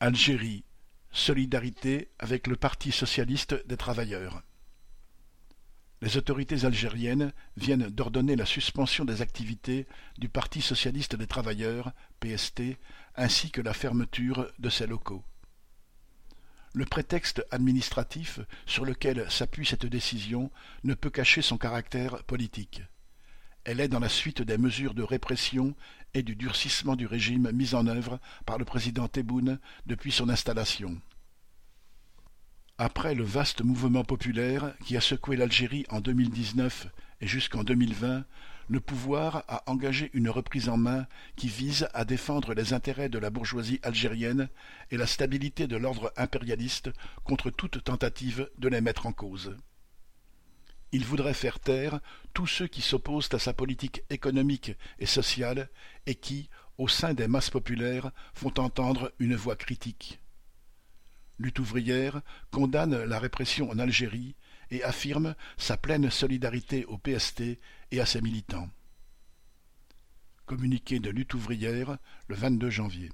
Algérie, solidarité avec le Parti socialiste des travailleurs. Les autorités algériennes viennent d'ordonner la suspension des activités du Parti socialiste des travailleurs, PST, ainsi que la fermeture de ses locaux. Le prétexte administratif sur lequel s'appuie cette décision ne peut cacher son caractère politique. Elle est dans la suite des mesures de répression et du durcissement du régime mis en œuvre par le président Tebboune depuis son installation. Après le vaste mouvement populaire qui a secoué l'Algérie en 2019 et jusqu'en 2020, le pouvoir a engagé une reprise en main qui vise à défendre les intérêts de la bourgeoisie algérienne et la stabilité de l'ordre impérialiste contre toute tentative de les mettre en cause. Il voudrait faire taire tous ceux qui s'opposent à sa politique économique et sociale et qui, au sein des masses populaires, font entendre une voix critique. Lutte ouvrière condamne la répression en Algérie et affirme sa pleine solidarité au PST et à ses militants. Communiqué de lutte ouvrière le 22 janvier.